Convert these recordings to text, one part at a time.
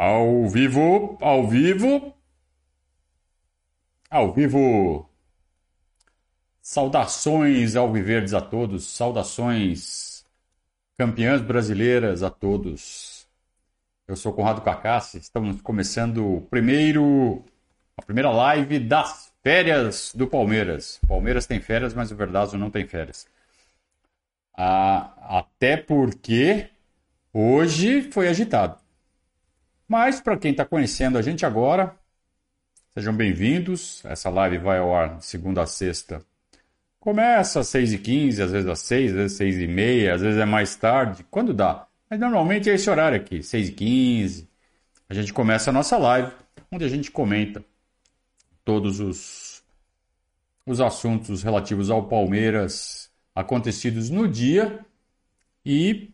Ao vivo, ao vivo, ao vivo. Saudações alviverdes a todos, saudações campeãs brasileiras a todos. Eu sou Conrado Cacassi, estamos começando o primeiro, a primeira live das férias do Palmeiras. Palmeiras tem férias, mas o Verdazo não tem férias. Ah, até porque hoje foi agitado. Mas para quem está conhecendo a gente agora, sejam bem-vindos. Essa live vai ao ar de segunda a sexta. Começa às 6h15, às vezes às 6, às vezes às 6h30, às vezes é mais tarde, quando dá. Mas normalmente é esse horário aqui, 6h15. A gente começa a nossa live, onde a gente comenta todos os, os assuntos relativos ao Palmeiras acontecidos no dia e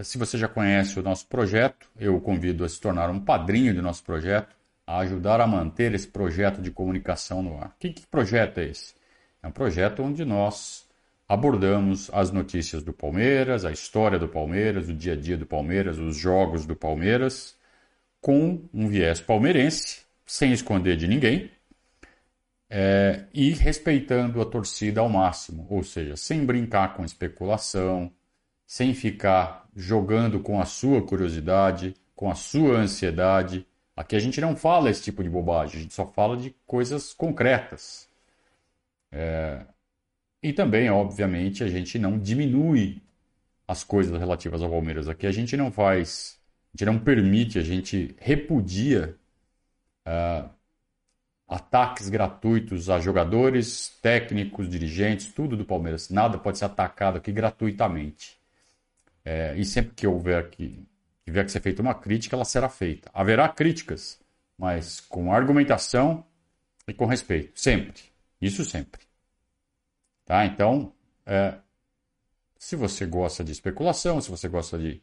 se você já conhece o nosso projeto, eu o convido a se tornar um padrinho do nosso projeto, a ajudar a manter esse projeto de comunicação no ar. Que, que projeto é esse? É um projeto onde nós abordamos as notícias do Palmeiras, a história do Palmeiras, o dia a dia do Palmeiras, os jogos do Palmeiras, com um viés palmeirense, sem esconder de ninguém, é, e respeitando a torcida ao máximo, ou seja, sem brincar com especulação, sem ficar jogando com a sua curiosidade, com a sua ansiedade. Aqui a gente não fala esse tipo de bobagem, a gente só fala de coisas concretas. É... E também, obviamente, a gente não diminui as coisas relativas ao Palmeiras. Aqui a gente não faz, a gente não permite, a gente repudia uh, ataques gratuitos a jogadores, técnicos, dirigentes, tudo do Palmeiras. Nada pode ser atacado aqui gratuitamente. É, e sempre que houver que tiver que ser feita uma crítica, ela será feita. Haverá críticas, mas com argumentação e com respeito. Sempre. Isso sempre. Tá? Então, é, se você gosta de especulação, se você gosta de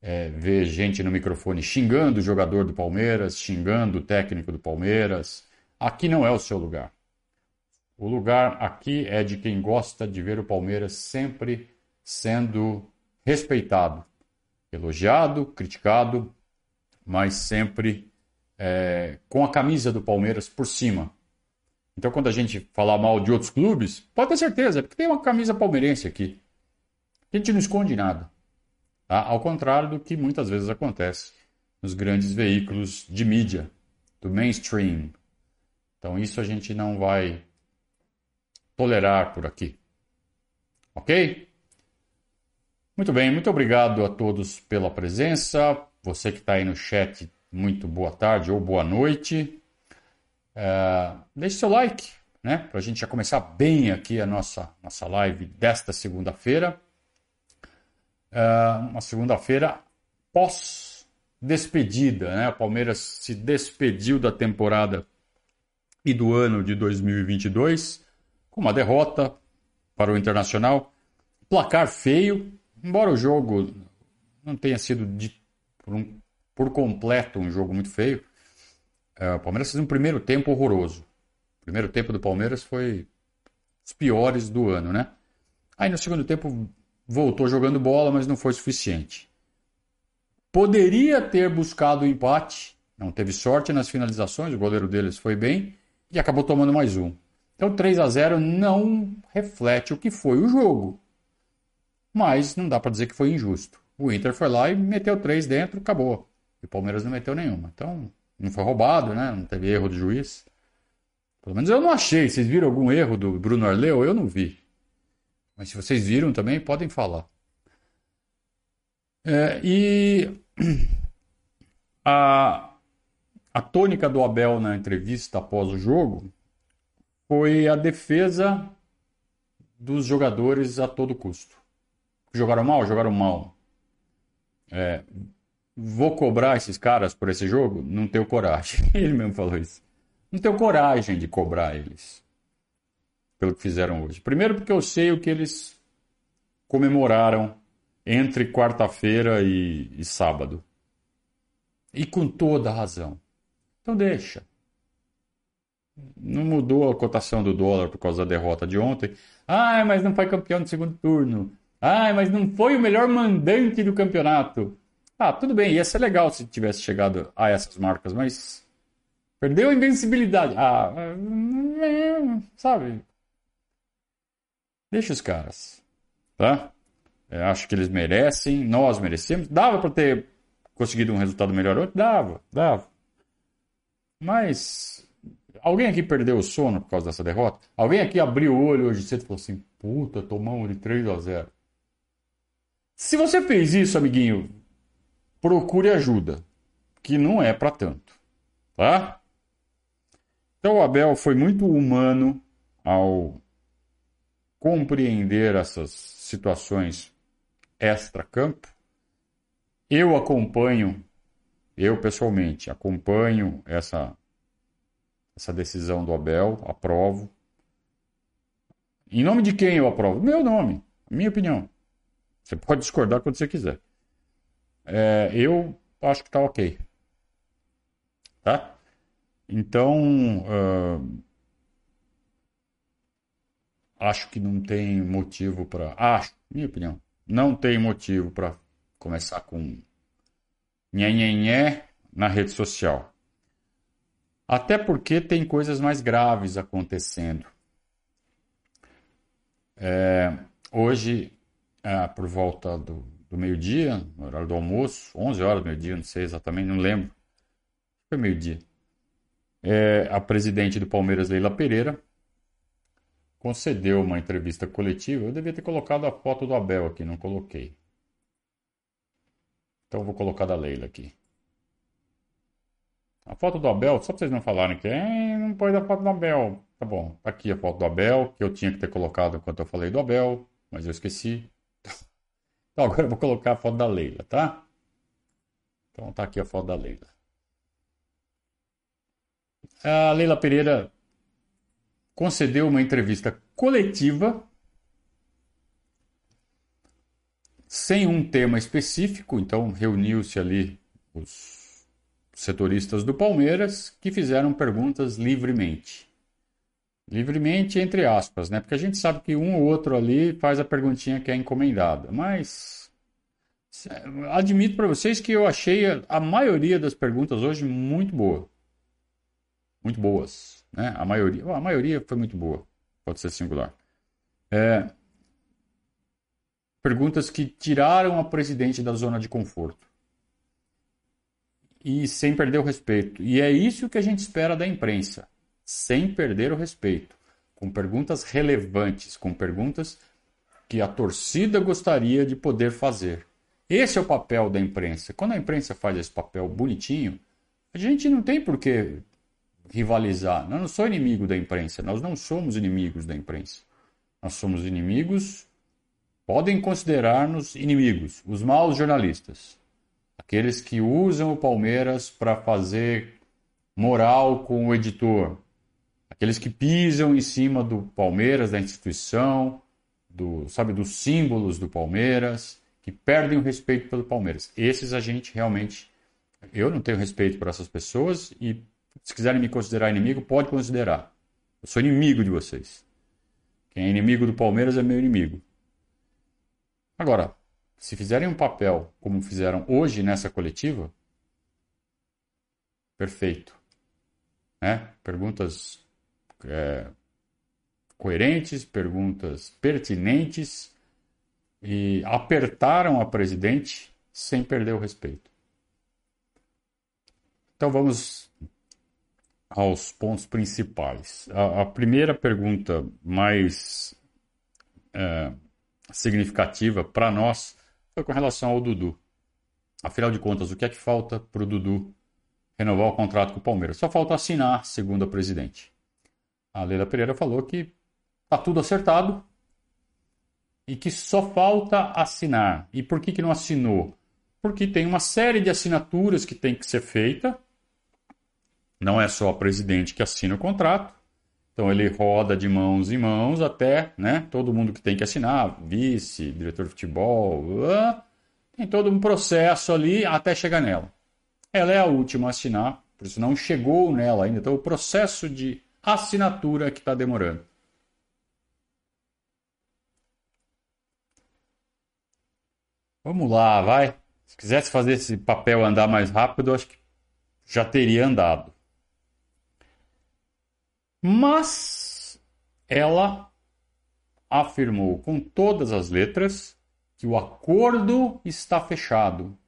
é, ver gente no microfone xingando o jogador do Palmeiras, xingando o técnico do Palmeiras, aqui não é o seu lugar. O lugar aqui é de quem gosta de ver o Palmeiras sempre sendo respeitado, elogiado, criticado, mas sempre é, com a camisa do Palmeiras por cima. Então, quando a gente falar mal de outros clubes, pode ter certeza, porque tem uma camisa palmeirense aqui. A gente não esconde nada. Tá? Ao contrário do que muitas vezes acontece nos grandes veículos de mídia, do mainstream. Então, isso a gente não vai tolerar por aqui. Ok? Muito bem, muito obrigado a todos pela presença. Você que está aí no chat, muito boa tarde ou boa noite. Uh, deixe seu like, né? Para a gente já começar bem aqui a nossa, nossa live desta segunda-feira. Uh, uma segunda-feira pós-despedida, né? O Palmeiras se despediu da temporada e do ano de 2022 com uma derrota para o Internacional. Placar feio, embora o jogo não tenha sido de, por, um, por, completo um jogo muito feio, é, o Palmeiras fez um primeiro tempo horroroso. O primeiro tempo do Palmeiras foi os piores do ano, né? Aí no segundo tempo voltou jogando bola, mas não foi suficiente. Poderia ter buscado o empate, não teve sorte nas finalizações, o goleiro deles foi bem e acabou tomando mais um. Então 3 a 0 não reflete o que foi o jogo mas não dá para dizer que foi injusto. O Inter foi lá e meteu três dentro, acabou. E o Palmeiras não meteu nenhuma. Então, não foi roubado, né? Não teve erro do juiz. Pelo menos eu não achei. Vocês viram algum erro do Bruno Arleu? Eu não vi. Mas se vocês viram também, podem falar. É, e a, a tônica do Abel na entrevista após o jogo foi a defesa dos jogadores a todo custo. Jogaram mal? Jogaram mal. É, vou cobrar esses caras por esse jogo? Não tenho coragem. Ele mesmo falou isso. Não tenho coragem de cobrar eles pelo que fizeram hoje. Primeiro, porque eu sei o que eles comemoraram entre quarta-feira e, e sábado. E com toda razão. Então, deixa. Não mudou a cotação do dólar por causa da derrota de ontem. Ah, mas não foi campeão no segundo turno. Ah, mas não foi o melhor mandante do campeonato. Ah, tudo bem, ia ser legal se tivesse chegado a essas marcas, mas perdeu a invencibilidade. Ah, sabe? Deixa os caras, tá? Eu acho que eles merecem, nós merecemos. Dava para ter conseguido um resultado melhor hoje? Dava, dava. Mas alguém aqui perdeu o sono por causa dessa derrota? Alguém aqui abriu o olho hoje cedo e falou assim: puta, tomamos de 3 a 0. Se você fez isso, amiguinho, procure ajuda, que não é para tanto, tá? Então o Abel foi muito humano ao compreender essas situações extra-campo. Eu acompanho, eu pessoalmente acompanho essa essa decisão do Abel, aprovo. Em nome de quem eu aprovo? Meu nome, minha opinião. Você pode discordar quando você quiser. É, eu acho que tá ok. Tá? Então, uh, acho que não tem motivo para. Acho, minha opinião, não tem motivo para começar com nhenhenhé na rede social. Até porque tem coisas mais graves acontecendo. É, hoje, é, por volta do, do meio-dia, no horário do almoço, 11 horas meio-dia, não sei exatamente, não lembro. Foi meio-dia. É, a presidente do Palmeiras, Leila Pereira, concedeu uma entrevista coletiva. Eu devia ter colocado a foto do Abel aqui, não coloquei. Então vou colocar da Leila aqui. A foto do Abel, só para vocês não falarem que é, não pode a foto do Abel. Tá bom, tá aqui a foto do Abel, que eu tinha que ter colocado enquanto eu falei do Abel, mas eu esqueci. Então agora eu vou colocar a foto da Leila, tá? Então tá aqui a foto da Leila. A Leila Pereira concedeu uma entrevista coletiva sem um tema específico, então reuniu-se ali os setoristas do Palmeiras que fizeram perguntas livremente. Livremente, entre aspas, né? Porque a gente sabe que um ou outro ali faz a perguntinha que é encomendada. Mas admito para vocês que eu achei a maioria das perguntas hoje muito boa. Muito boas. Né? A, maioria, a maioria foi muito boa. Pode ser singular. É, perguntas que tiraram a presidente da zona de conforto e sem perder o respeito. E é isso que a gente espera da imprensa, sem perder o respeito, com perguntas relevantes, com perguntas que a torcida gostaria de poder fazer. Esse é o papel da imprensa. Quando a imprensa faz esse papel bonitinho, a gente não tem por que rivalizar. Eu não sou inimigo da imprensa, nós não somos inimigos da imprensa. Nós somos inimigos, podem considerar-nos inimigos, os maus jornalistas aqueles que usam o Palmeiras para fazer moral com o editor, aqueles que pisam em cima do Palmeiras, da instituição, do, sabe, dos símbolos do Palmeiras, que perdem o respeito pelo Palmeiras. Esses a gente realmente, eu não tenho respeito por essas pessoas e se quiserem me considerar inimigo, pode considerar. Eu sou inimigo de vocês. Quem é inimigo do Palmeiras é meu inimigo. Agora, se fizerem um papel como fizeram hoje nessa coletiva, perfeito. Né? Perguntas é, coerentes, perguntas pertinentes e apertaram a presidente sem perder o respeito. Então vamos aos pontos principais. A, a primeira pergunta mais é, significativa para nós foi com relação ao Dudu. Afinal de contas, o que é que falta para o Dudu renovar o contrato com o Palmeiras? Só falta assinar, segundo a presidente. A Leila Pereira falou que está tudo acertado e que só falta assinar. E por que, que não assinou? Porque tem uma série de assinaturas que tem que ser feita. Não é só a presidente que assina o contrato. Então ele roda de mãos em mãos até, né? Todo mundo que tem que assinar, vice, diretor de futebol, tem todo um processo ali até chegar nela. Ela é a última a assinar, por isso não chegou nela ainda. Então o processo de assinatura que está demorando. Vamos lá, vai. Se quisesse fazer esse papel andar mais rápido, acho que já teria andado. Mas ela afirmou com todas as letras que o acordo está fechado,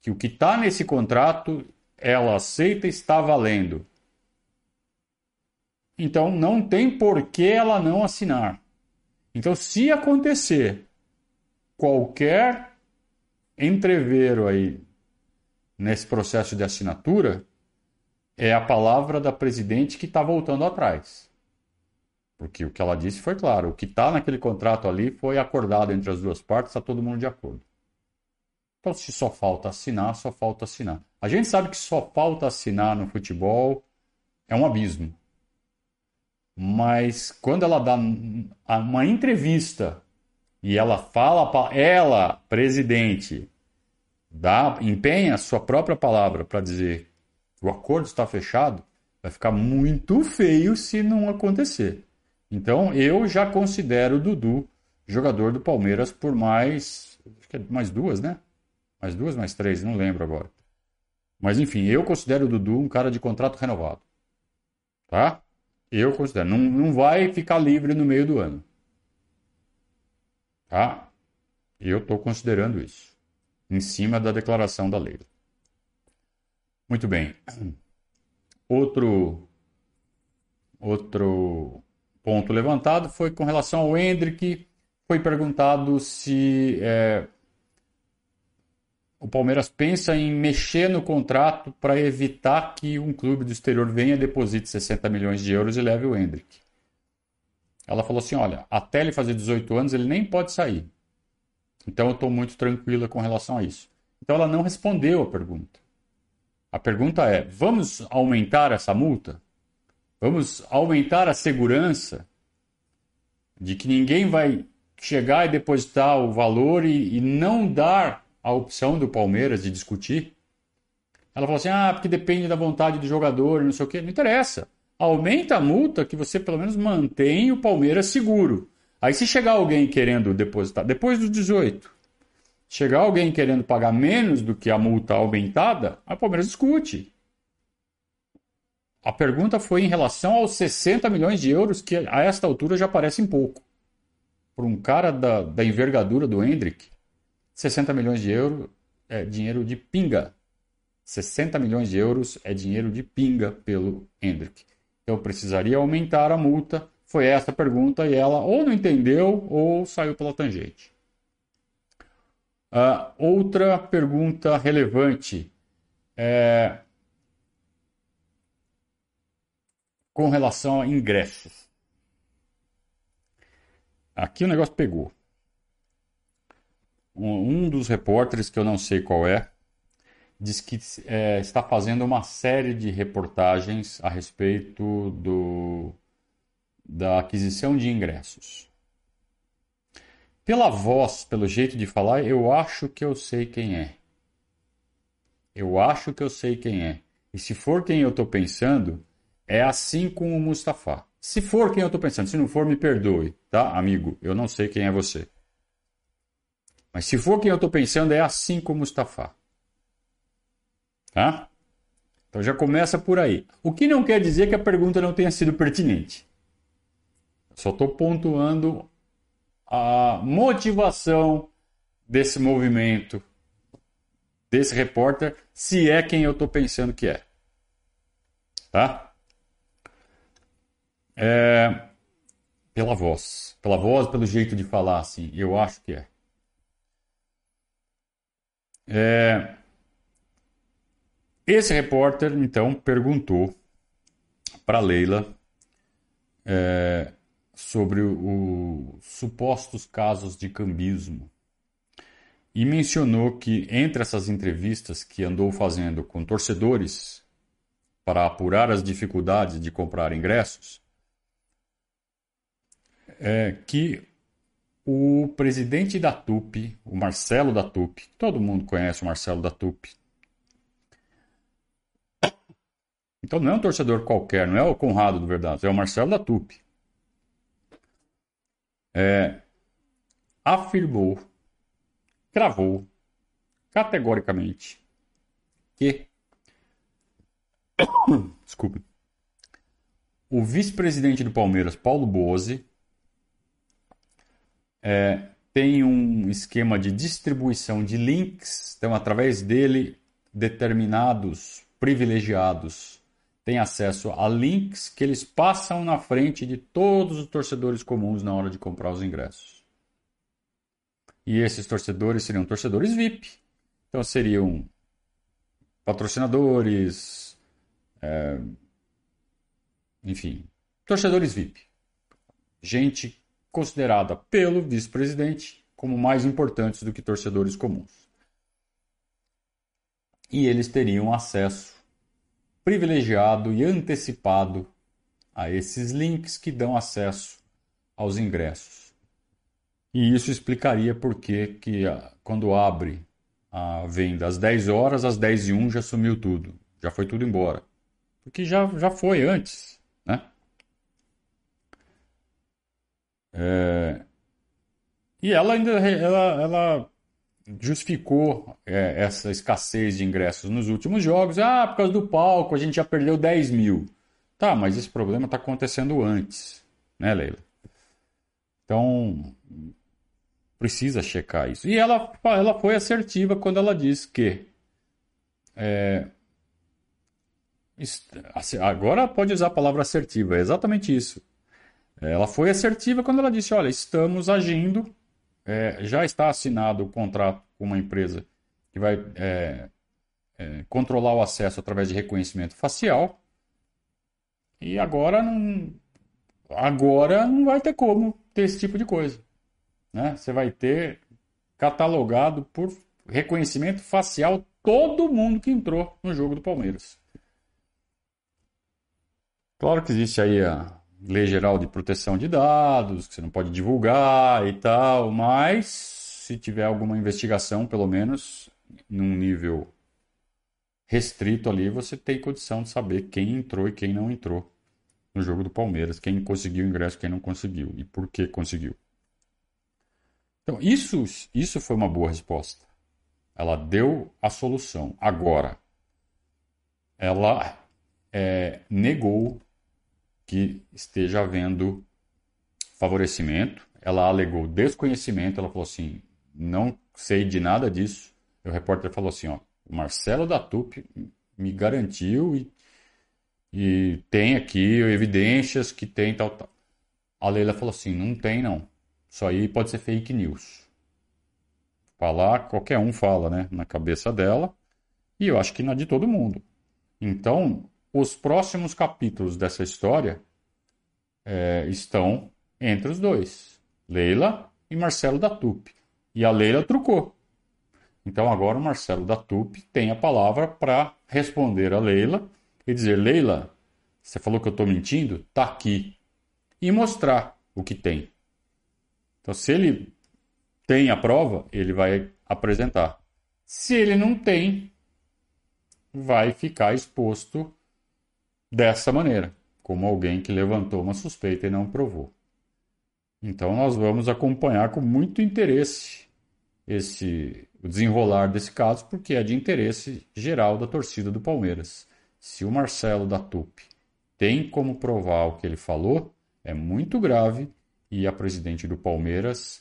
que o que está nesse contrato ela aceita e está valendo. Então não tem por que ela não assinar. Então, se acontecer qualquer entreveiro aí nesse processo de assinatura, é a palavra da presidente que está voltando atrás. Porque o que ela disse foi claro: o que está naquele contrato ali foi acordado entre as duas partes, está todo mundo de acordo. Então, se só falta assinar, só falta assinar. A gente sabe que só falta assinar no futebol é um abismo. Mas quando ela dá uma entrevista e ela fala, ela, presidente, dá, empenha a sua própria palavra para dizer que o acordo está fechado, vai ficar muito feio se não acontecer. Então eu já considero o Dudu jogador do Palmeiras por mais. Acho que é mais duas, né? Mais duas, mais três, não lembro agora. Mas enfim, eu considero o Dudu um cara de contrato renovado. Tá? Eu considero. Não, não vai ficar livre no meio do ano. Tá? Eu estou considerando isso. Em cima da declaração da lei. Muito bem. Outro, outro ponto levantado foi com relação ao Hendrick. Foi perguntado se é, o Palmeiras pensa em mexer no contrato para evitar que um clube do exterior venha, deposite 60 milhões de euros e leve o Hendrick. Ela falou assim: olha, até ele fazer 18 anos, ele nem pode sair. Então eu estou muito tranquila com relação a isso. Então ela não respondeu a pergunta. A pergunta é: vamos aumentar essa multa? Vamos aumentar a segurança de que ninguém vai chegar e depositar o valor e, e não dar a opção do Palmeiras de discutir. Ela falou assim: ah, porque depende da vontade do jogador, não sei o quê. Não interessa. Aumenta a multa que você pelo menos mantém o Palmeiras seguro. Aí se chegar alguém querendo depositar, depois dos 18, chegar alguém querendo pagar menos do que a multa aumentada, a Palmeiras discute. A pergunta foi em relação aos 60 milhões de euros, que a esta altura já parecem pouco. Para um cara da, da envergadura do Hendrick, 60 milhões de euros é dinheiro de pinga. 60 milhões de euros é dinheiro de pinga pelo Hendrick. Então precisaria aumentar a multa. Foi essa a pergunta e ela ou não entendeu ou saiu pela tangente. Uh, outra pergunta relevante é, com relação a ingressos. Aqui o negócio pegou. Um, dos repórteres, que eu não sei qual é, diz que é, está fazendo uma série de reportagens a respeito do, da aquisição de ingressos. Pela voz, pelo jeito de falar, eu acho que eu sei quem é. Eu acho que eu sei quem é. E se for quem eu estou pensando, é assim com o Mustafa. Se for quem eu estou pensando, se não for, me perdoe, tá, amigo? Eu não sei quem é você. Mas se for quem eu estou pensando, é assim com o Mustafa. Tá? Então já começa por aí. O que não quer dizer que a pergunta não tenha sido pertinente. Só estou pontuando a motivação desse movimento, desse repórter, se é quem eu estou pensando que é. Tá? É, pela voz. Pela voz, pelo jeito de falar, assim. Eu acho que é. É esse repórter, então, perguntou para Leila é, sobre os supostos casos de cambismo e mencionou que entre essas entrevistas que andou fazendo com torcedores para apurar as dificuldades de comprar ingressos, é que o presidente da TUP, o Marcelo da TUP, todo mundo conhece o Marcelo da TUP. Então não é um torcedor qualquer, não é o Conrado do Verdade, é o Marcelo da TUP. É, afirmou, cravou, categoricamente que. Desculpe. O vice-presidente do Palmeiras, Paulo Bozzi, é, tem um esquema de distribuição de links, então, através dele, determinados privilegiados têm acesso a links que eles passam na frente de todos os torcedores comuns na hora de comprar os ingressos. E esses torcedores seriam torcedores VIP. Então seriam patrocinadores, é, enfim, torcedores VIP. Gente considerada pelo vice-presidente como mais importantes do que torcedores comuns. E eles teriam acesso privilegiado e antecipado a esses links que dão acesso aos ingressos. E isso explicaria por que, ah, quando abre a venda às 10 horas, às 10 e 1 já sumiu tudo. Já foi tudo embora. Porque já, já foi antes, né? É... E ela ainda ela, ela justificou é, essa escassez de ingressos nos últimos jogos. Ah, por causa do palco, a gente já perdeu 10 mil. Tá, mas esse problema está acontecendo antes, né, Leila? Então, precisa checar isso. E ela, ela foi assertiva quando ela disse que. É, agora pode usar a palavra assertiva, é exatamente isso. Ela foi assertiva quando ela disse: olha, estamos agindo, é, já está assinado o contrato com uma empresa que vai é, é, controlar o acesso através de reconhecimento facial. E agora não, agora não vai ter como ter esse tipo de coisa. Né? Você vai ter catalogado por reconhecimento facial todo mundo que entrou no jogo do Palmeiras. Claro que existe aí a Lei Geral de Proteção de Dados, que você não pode divulgar e tal, mas se tiver alguma investigação, pelo menos num nível restrito ali, você tem condição de saber quem entrou e quem não entrou no jogo do Palmeiras, quem conseguiu ingresso, quem não conseguiu e por que conseguiu. Então, isso, isso foi uma boa resposta. Ela deu a solução. Agora, ela é, negou que esteja havendo favorecimento. Ela alegou desconhecimento. Ela falou assim: não sei de nada disso. o repórter falou assim: ó, o Marcelo da TUP me garantiu e, e tem aqui evidências que tem tal, tal. A Leila falou assim: não tem não. Isso aí pode ser fake news. Falar, qualquer um fala, né? Na cabeça dela. E eu acho que na de todo mundo. Então, os próximos capítulos dessa história é, estão entre os dois. Leila e Marcelo da Tupi. E a Leila trucou. Então agora o Marcelo da Tupi tem a palavra para responder a Leila e dizer: Leila, você falou que eu estou mentindo? Tá aqui. E mostrar o que tem. Então, se ele tem a prova, ele vai apresentar. Se ele não tem, vai ficar exposto dessa maneira, como alguém que levantou uma suspeita e não provou. Então, nós vamos acompanhar com muito interesse esse o desenrolar desse caso, porque é de interesse geral da torcida do Palmeiras. Se o Marcelo da TUP tem como provar o que ele falou, é muito grave e a presidente do Palmeiras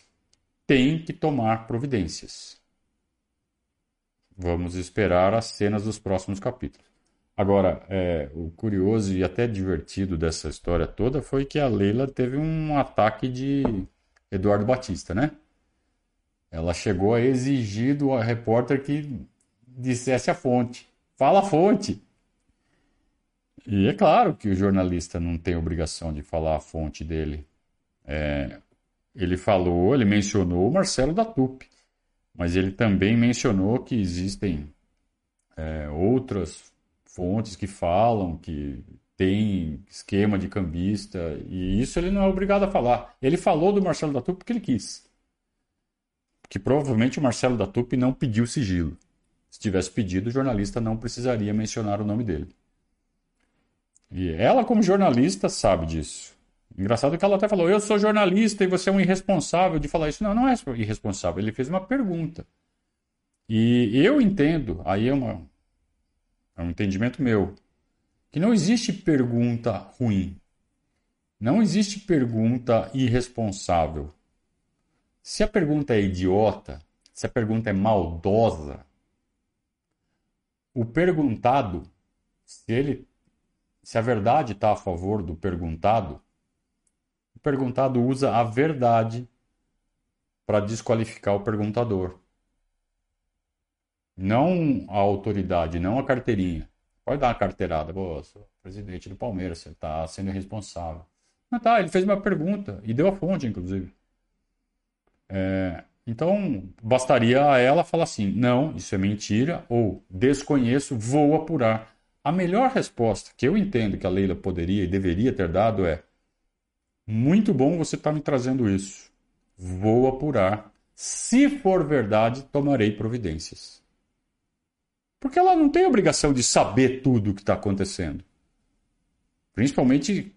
tem que tomar providências. Vamos esperar as cenas dos próximos capítulos. Agora, é, o curioso e até divertido dessa história toda foi que a Leila teve um ataque de Eduardo Batista, né? Ela chegou a exigir do repórter que dissesse a fonte. Fala a fonte! E é claro que o jornalista não tem obrigação de falar a fonte dele. É, ele falou, ele mencionou o Marcelo da TUP, mas ele também mencionou que existem é, outras fontes que falam que tem esquema de cambista, e isso ele não é obrigado a falar. Ele falou do Marcelo da TUP porque ele quis. Que provavelmente o Marcelo da TUP não pediu sigilo. Se tivesse pedido, o jornalista não precisaria mencionar o nome dele. E ela, como jornalista, sabe disso. Engraçado que ela até falou: Eu sou jornalista e você é um irresponsável de falar isso. Não, não é irresponsável. Ele fez uma pergunta. E eu entendo, aí é, uma, é um entendimento meu, que não existe pergunta ruim. Não existe pergunta irresponsável. Se a pergunta é idiota, se a pergunta é maldosa, o perguntado, se ele se a verdade está a favor do perguntado, o perguntado usa a verdade para desqualificar o perguntador. Não a autoridade, não a carteirinha. Pode dar uma carteirada. Pô, sou presidente do Palmeiras, você está sendo irresponsável. Não tá, ele fez uma pergunta e deu a fonte, inclusive. É, então, bastaria a ela falar assim: não, isso é mentira, ou desconheço, vou apurar. A melhor resposta que eu entendo que a Leila poderia e deveria ter dado é: muito bom você estar tá me trazendo isso. Vou apurar. Se for verdade, tomarei providências. Porque ela não tem obrigação de saber tudo o que está acontecendo. Principalmente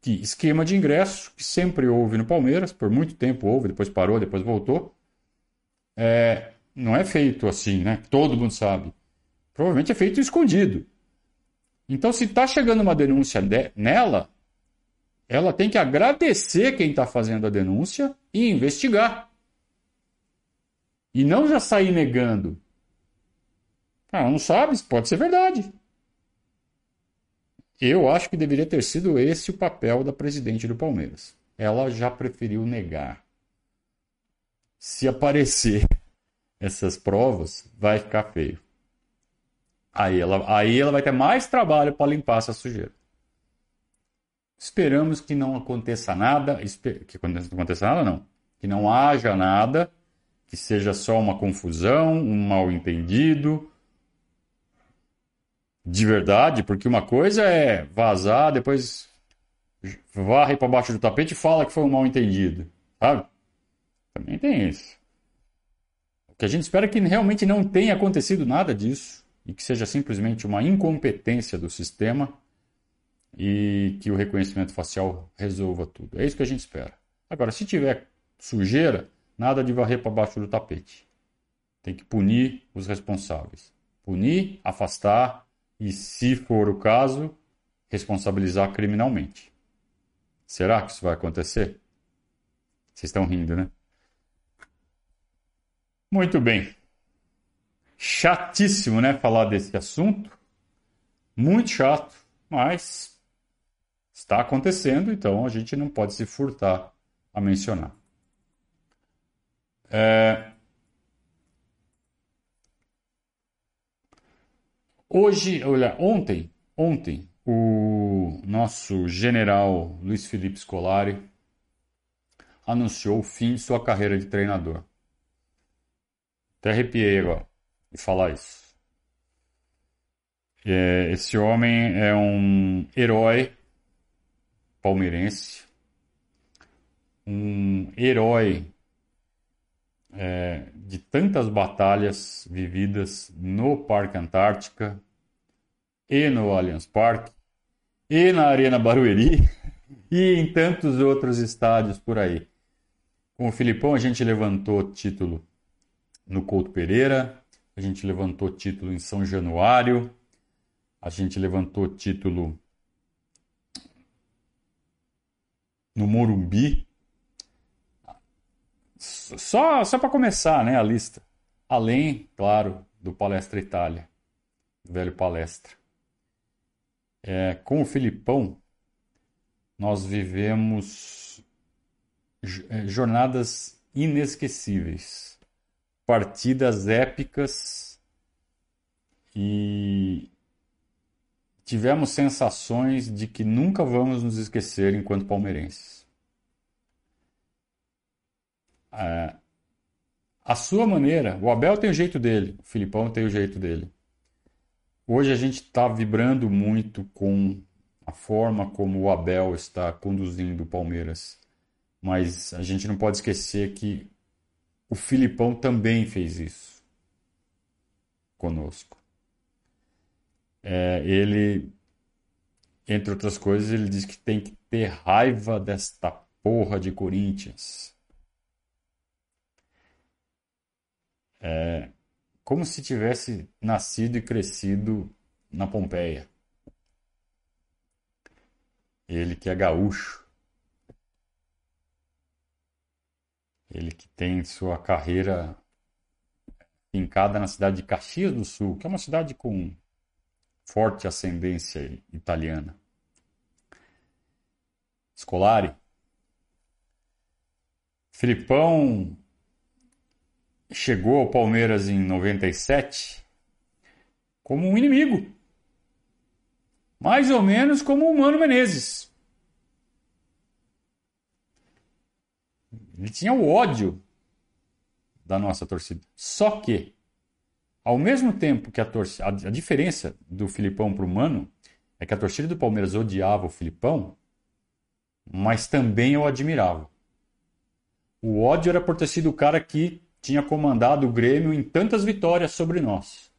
que esquema de ingresso, que sempre houve no Palmeiras, por muito tempo houve, depois parou, depois voltou. É, não é feito assim, né? Todo mundo sabe. Provavelmente é feito escondido. Então, se está chegando uma denúncia de, nela, ela tem que agradecer quem está fazendo a denúncia e investigar. E não já sair negando. Ah, não sabe, pode ser verdade. Eu acho que deveria ter sido esse o papel da presidente do Palmeiras. Ela já preferiu negar. Se aparecer essas provas, vai ficar feio. Aí ela, aí ela vai ter mais trabalho para limpar essa sujeira. Esperamos que não aconteça nada, que não aconteça nada não, que não haja nada, que seja só uma confusão, um mal entendido, de verdade, porque uma coisa é vazar, depois varre para baixo do tapete e fala que foi um mal entendido, sabe? Também tem isso. O que a gente espera é que realmente não tenha acontecido nada disso e que seja simplesmente uma incompetência do sistema e que o reconhecimento facial resolva tudo. É isso que a gente espera. Agora, se tiver sujeira, nada de varrer para baixo do tapete. Tem que punir os responsáveis. Punir, afastar e, se for o caso, responsabilizar criminalmente. Será que isso vai acontecer? Vocês estão rindo, né? Muito bem. Chatíssimo, né? Falar desse assunto. Muito chato, mas está acontecendo, então a gente não pode se furtar a mencionar. É... Hoje, olha, ontem, ontem, o nosso general Luiz Felipe Scolari anunciou o fim de sua carreira de treinador. Até arrepiei agora e falar isso. É, esse homem é um herói palmeirense, um herói é, de tantas batalhas vividas no Parque Antártica e no Allianz Parque e na Arena Barueri e em tantos outros estádios por aí. Com o Filipão a gente levantou título no Couto Pereira, a gente levantou título em São Januário, a gente levantou título no Morumbi. Só, só para começar né, a lista. Além, claro, do Palestra Itália, velho Palestra. É, com o Filipão, nós vivemos é, jornadas inesquecíveis partidas épicas e tivemos sensações de que nunca vamos nos esquecer enquanto palmeirenses. É, a sua maneira, o Abel tem o jeito dele, o Filipão tem o jeito dele. Hoje a gente está vibrando muito com a forma como o Abel está conduzindo o Palmeiras. Mas a gente não pode esquecer que o Filipão também fez isso conosco. É, ele, entre outras coisas, ele diz que tem que ter raiva desta porra de Corinthians. É, como se tivesse nascido e crescido na Pompeia. Ele que é gaúcho. Ele que tem sua carreira fincada na cidade de Caxias do Sul, que é uma cidade com forte ascendência italiana. Scolari. Filipão chegou ao Palmeiras em 97 como um inimigo. Mais ou menos como o Mano Menezes. Ele tinha o ódio da nossa torcida. Só que, ao mesmo tempo que a torcida. A, diferença do Filipão para o Mano é que a torcida do Palmeiras odiava o Filipão, mas também o admirava. O ódio era por ter sido o cara que tinha comandado o Grêmio em tantas vitórias sobre nós.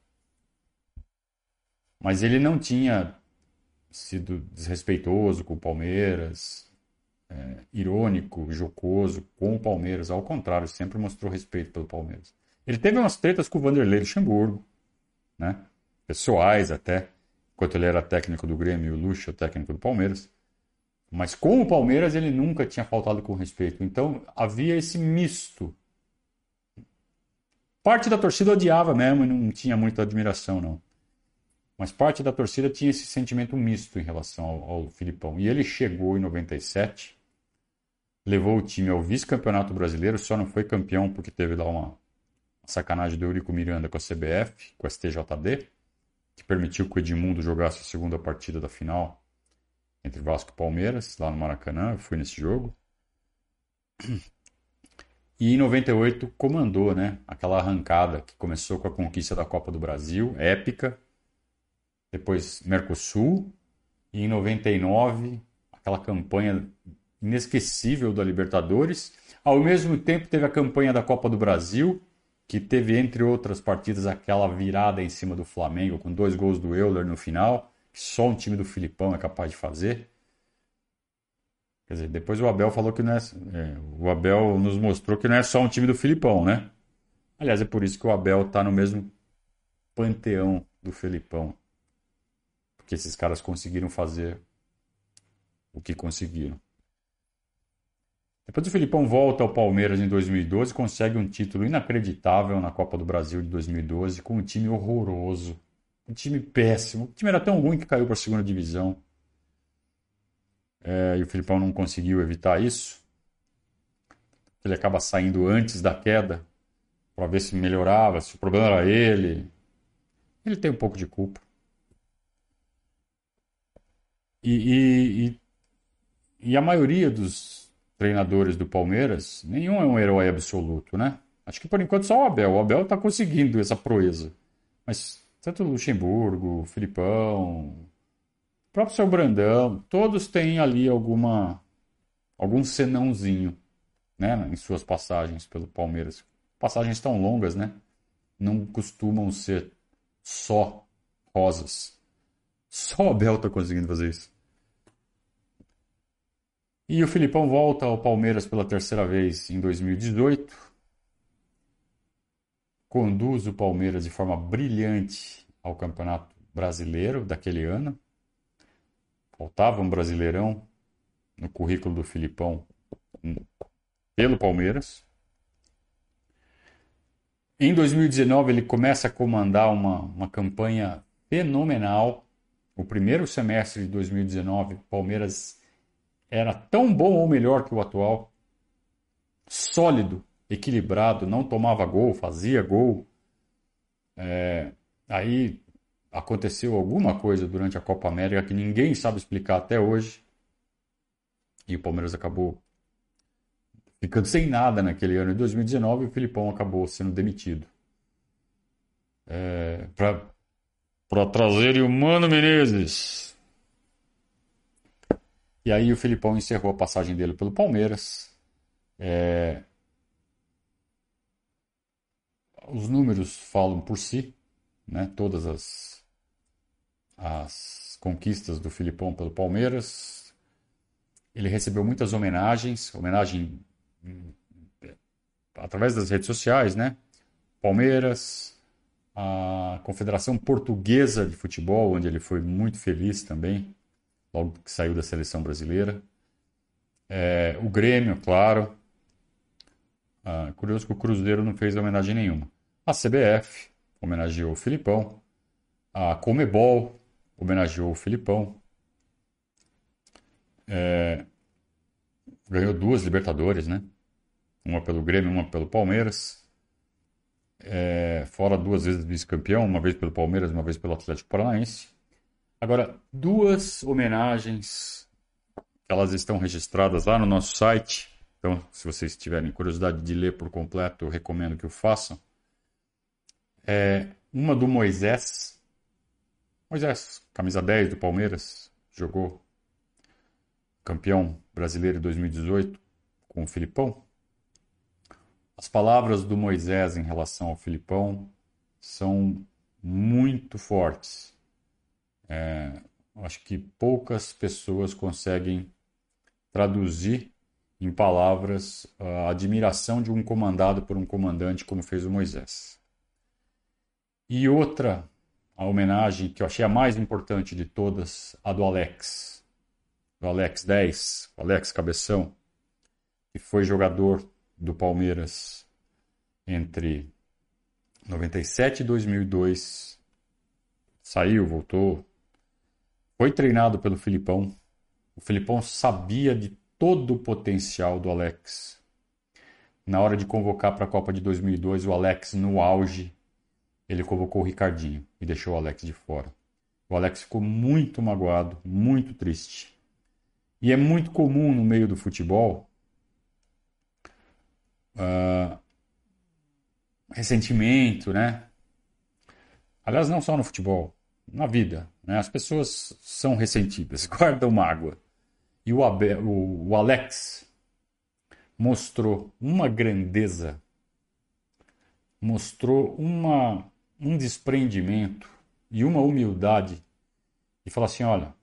Mas ele não tinha sido desrespeitoso com o Palmeiras, é, irônico, jocoso com o Palmeiras. Ao contrário, sempre mostrou respeito pelo Palmeiras. Ele teve umas tretas com o Vanderlei Luxemburgo, né? pessoais até, enquanto ele era técnico do Grêmio e o Luxo, técnico do Palmeiras. Mas com o Palmeiras ele nunca tinha faltado com respeito. Então havia esse misto. Parte da torcida odiava mesmo e não tinha muita admiração, não. Mas parte da torcida tinha esse sentimento misto em relação ao, ao Filipão. E ele chegou em 97, levou o time ao vice-campeonato brasileiro, só não foi campeão porque teve lá uma sacanagem do Eurico Miranda com a CBF, com a STJD, que permitiu que o Edmundo jogasse a segunda partida da final entre Vasco e Palmeiras, lá no Maracanã. Eu fui nesse jogo. E em 98 comandou né, aquela arrancada que começou com a conquista da Copa do Brasil, épica, depois Mercosul, e em 99, aquela campanha inesquecível da Libertadores. Ao mesmo tempo, teve a campanha da Copa do Brasil, que teve, entre outras partidas, aquela virada em cima do Flamengo, com dois gols do Euler no final, que só um time do Filipão é capaz de fazer. Quer dizer, depois o Abel falou que não é, é, O Abel nos mostrou que não é só um time do Filipão, né? Aliás, é por isso que o Abel está no mesmo panteão do Filipão porque esses caras conseguiram fazer o que conseguiram. Depois o Filipão volta ao Palmeiras em 2012 e consegue um título inacreditável na Copa do Brasil de 2012 com um time horroroso. Um time péssimo. O time era tão ruim que caiu para a segunda divisão. É, e o Filipão não conseguiu evitar isso. Ele acaba saindo antes da queda para ver se melhorava, se o problema era ele. Ele tem um pouco de culpa. E, e, e, e, a maioria dos treinadores do Palmeiras, nenhum é um herói absoluto, né? Acho que por enquanto só o Abel. O Abel está conseguindo essa proeza. Mas tanto o Luxemburgo, o Filipão, próprio seu Brandão, todos têm ali alguma algum senãozinho, né, em suas passagens pelo Palmeiras. Passagens tão longas, né? Não costumam ser só rosas. Só o Abel está conseguindo fazer isso. E o Filipão volta ao Palmeiras pela terceira vez em 2018. Conduz o Palmeiras de forma brilhante ao Campeonato Brasileiro daquele ano. Faltava um brasileirão no currículo do Filipão pelo Palmeiras. Em 2019, ele começa a comandar uma, uma campanha fenomenal. O primeiro semestre de 2019, Palmeiras era tão bom ou melhor que o atual. Sólido, equilibrado, não tomava gol, fazia gol. É, aí aconteceu alguma coisa durante a Copa América que ninguém sabe explicar até hoje. E o Palmeiras acabou ficando sem nada naquele ano de 2019 e o Filipão acabou sendo demitido. É, Para trazer o Mano Menezes e aí o Filipão encerrou a passagem dele pelo Palmeiras. É... Os números falam por si, né? Todas as, as conquistas do Filipão pelo Palmeiras. Ele recebeu muitas homenagens, homenagem através das redes sociais, né? Palmeiras, a Confederação Portuguesa de Futebol, onde ele foi muito feliz também, logo que saiu da seleção brasileira. É, o Grêmio, claro. Ah, curioso que o Cruzeiro não fez homenagem nenhuma. A CBF homenageou o Filipão. A Comebol homenageou o Filipão. É, ganhou duas Libertadores, né? Uma pelo Grêmio, uma pelo Palmeiras. É, fora duas vezes vice-campeão, uma vez pelo Palmeiras, uma vez pelo Atlético Paranaense. Agora, duas homenagens, elas estão registradas lá no nosso site. Então, se vocês tiverem curiosidade de ler por completo, eu recomendo que o façam. É, uma do Moisés. Moisés, camisa 10 do Palmeiras, jogou campeão brasileiro em 2018 com o Filipão. As palavras do Moisés em relação ao Filipão são muito fortes. É, acho que poucas pessoas conseguem traduzir em palavras a admiração de um comandado por um comandante como fez o Moisés. E outra, a homenagem que eu achei a mais importante de todas, a do Alex do Alex 10, Alex Cabeção, que foi jogador do Palmeiras entre 97 e 2002. Saiu, voltou. Foi treinado pelo Filipão. O Filipão sabia de todo o potencial do Alex. Na hora de convocar para a Copa de 2002, o Alex no auge, ele convocou o Ricardinho e deixou o Alex de fora. O Alex ficou muito magoado, muito triste. E é muito comum no meio do futebol uh, ressentimento, né? Aliás, não só no futebol, na vida. Né? As pessoas são ressentidas, guardam mágoa. E o, Abel, o, o Alex mostrou uma grandeza, mostrou uma, um desprendimento e uma humildade e falou assim: olha,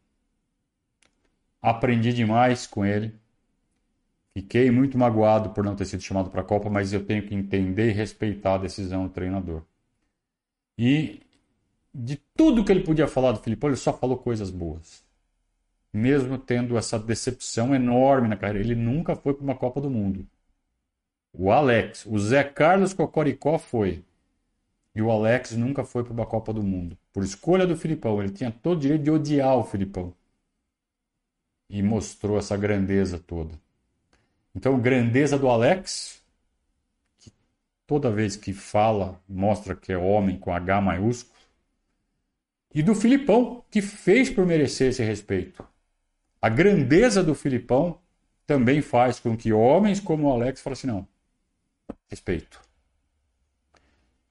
Aprendi demais com ele. Fiquei muito magoado por não ter sido chamado para a Copa, mas eu tenho que entender e respeitar a decisão do treinador. E de tudo que ele podia falar do Filipão, ele só falou coisas boas. Mesmo tendo essa decepção enorme na carreira, ele nunca foi para uma Copa do Mundo. O Alex, o Zé Carlos Cocoricó foi. E o Alex nunca foi para uma Copa do Mundo. Por escolha do Filipão. Ele tinha todo o direito de odiar o Filipão e mostrou essa grandeza toda. Então, grandeza do Alex, que toda vez que fala mostra que é homem com H maiúsculo, e do Filipão, que fez por merecer esse respeito. A grandeza do Filipão também faz com que homens como o Alex falem assim: não, respeito.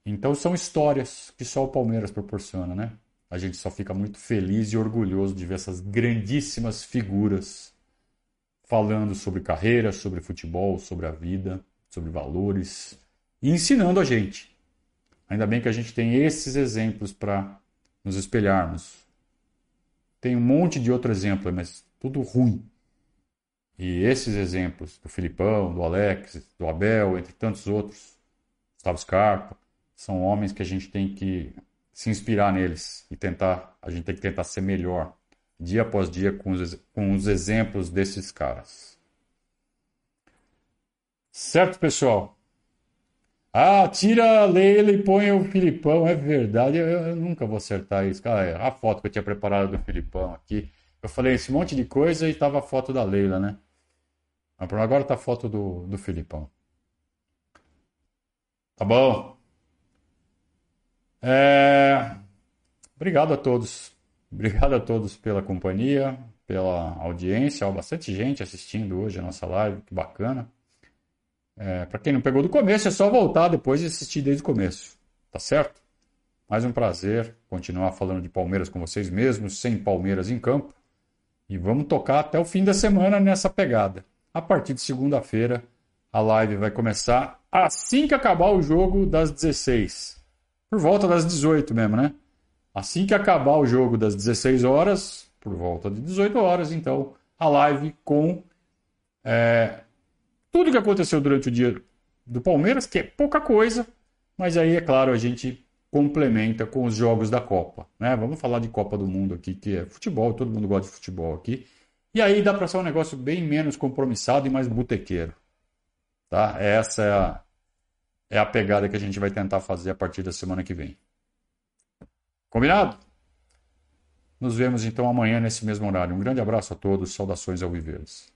Então são histórias que só o Palmeiras proporciona, né? a gente só fica muito feliz e orgulhoso de ver essas grandíssimas figuras falando sobre carreira, sobre futebol, sobre a vida, sobre valores e ensinando a gente. Ainda bem que a gente tem esses exemplos para nos espelharmos. Tem um monte de outro exemplo, mas tudo ruim. E esses exemplos do Filipão, do Alex, do Abel, entre tantos outros, Gustavo Scarpa, são homens que a gente tem que se inspirar neles e tentar, a gente tem que tentar ser melhor dia após dia com os, com os exemplos desses caras. Certo, pessoal? Ah, tira a Leila e põe o Filipão, é verdade, eu, eu nunca vou acertar isso. Cara, a foto que eu tinha preparado do Filipão aqui, eu falei esse monte de coisa e tava a foto da Leila, né? Agora tá a foto do, do Filipão. Tá bom? É... Obrigado a todos. Obrigado a todos pela companhia, pela audiência. Há bastante gente assistindo hoje a nossa live, que bacana. É, Para quem não pegou do começo, é só voltar depois e assistir desde o começo. Tá certo? Mais um prazer continuar falando de Palmeiras com vocês mesmos, sem Palmeiras em campo. E vamos tocar até o fim da semana nessa pegada. A partir de segunda-feira, a live vai começar assim que acabar o jogo das 16 por volta das 18 mesmo, né? Assim que acabar o jogo das 16 horas, por volta de 18 horas, então, a live com é, tudo que aconteceu durante o dia do Palmeiras, que é pouca coisa, mas aí, é claro, a gente complementa com os jogos da Copa. Né? Vamos falar de Copa do Mundo aqui, que é futebol, todo mundo gosta de futebol aqui. E aí dá para ser um negócio bem menos compromissado e mais botequeiro. Tá? Essa é a, é a pegada que a gente vai tentar fazer a partir da semana que vem. Combinado? Nos vemos então amanhã nesse mesmo horário. Um grande abraço a todos, saudações ao Viveres.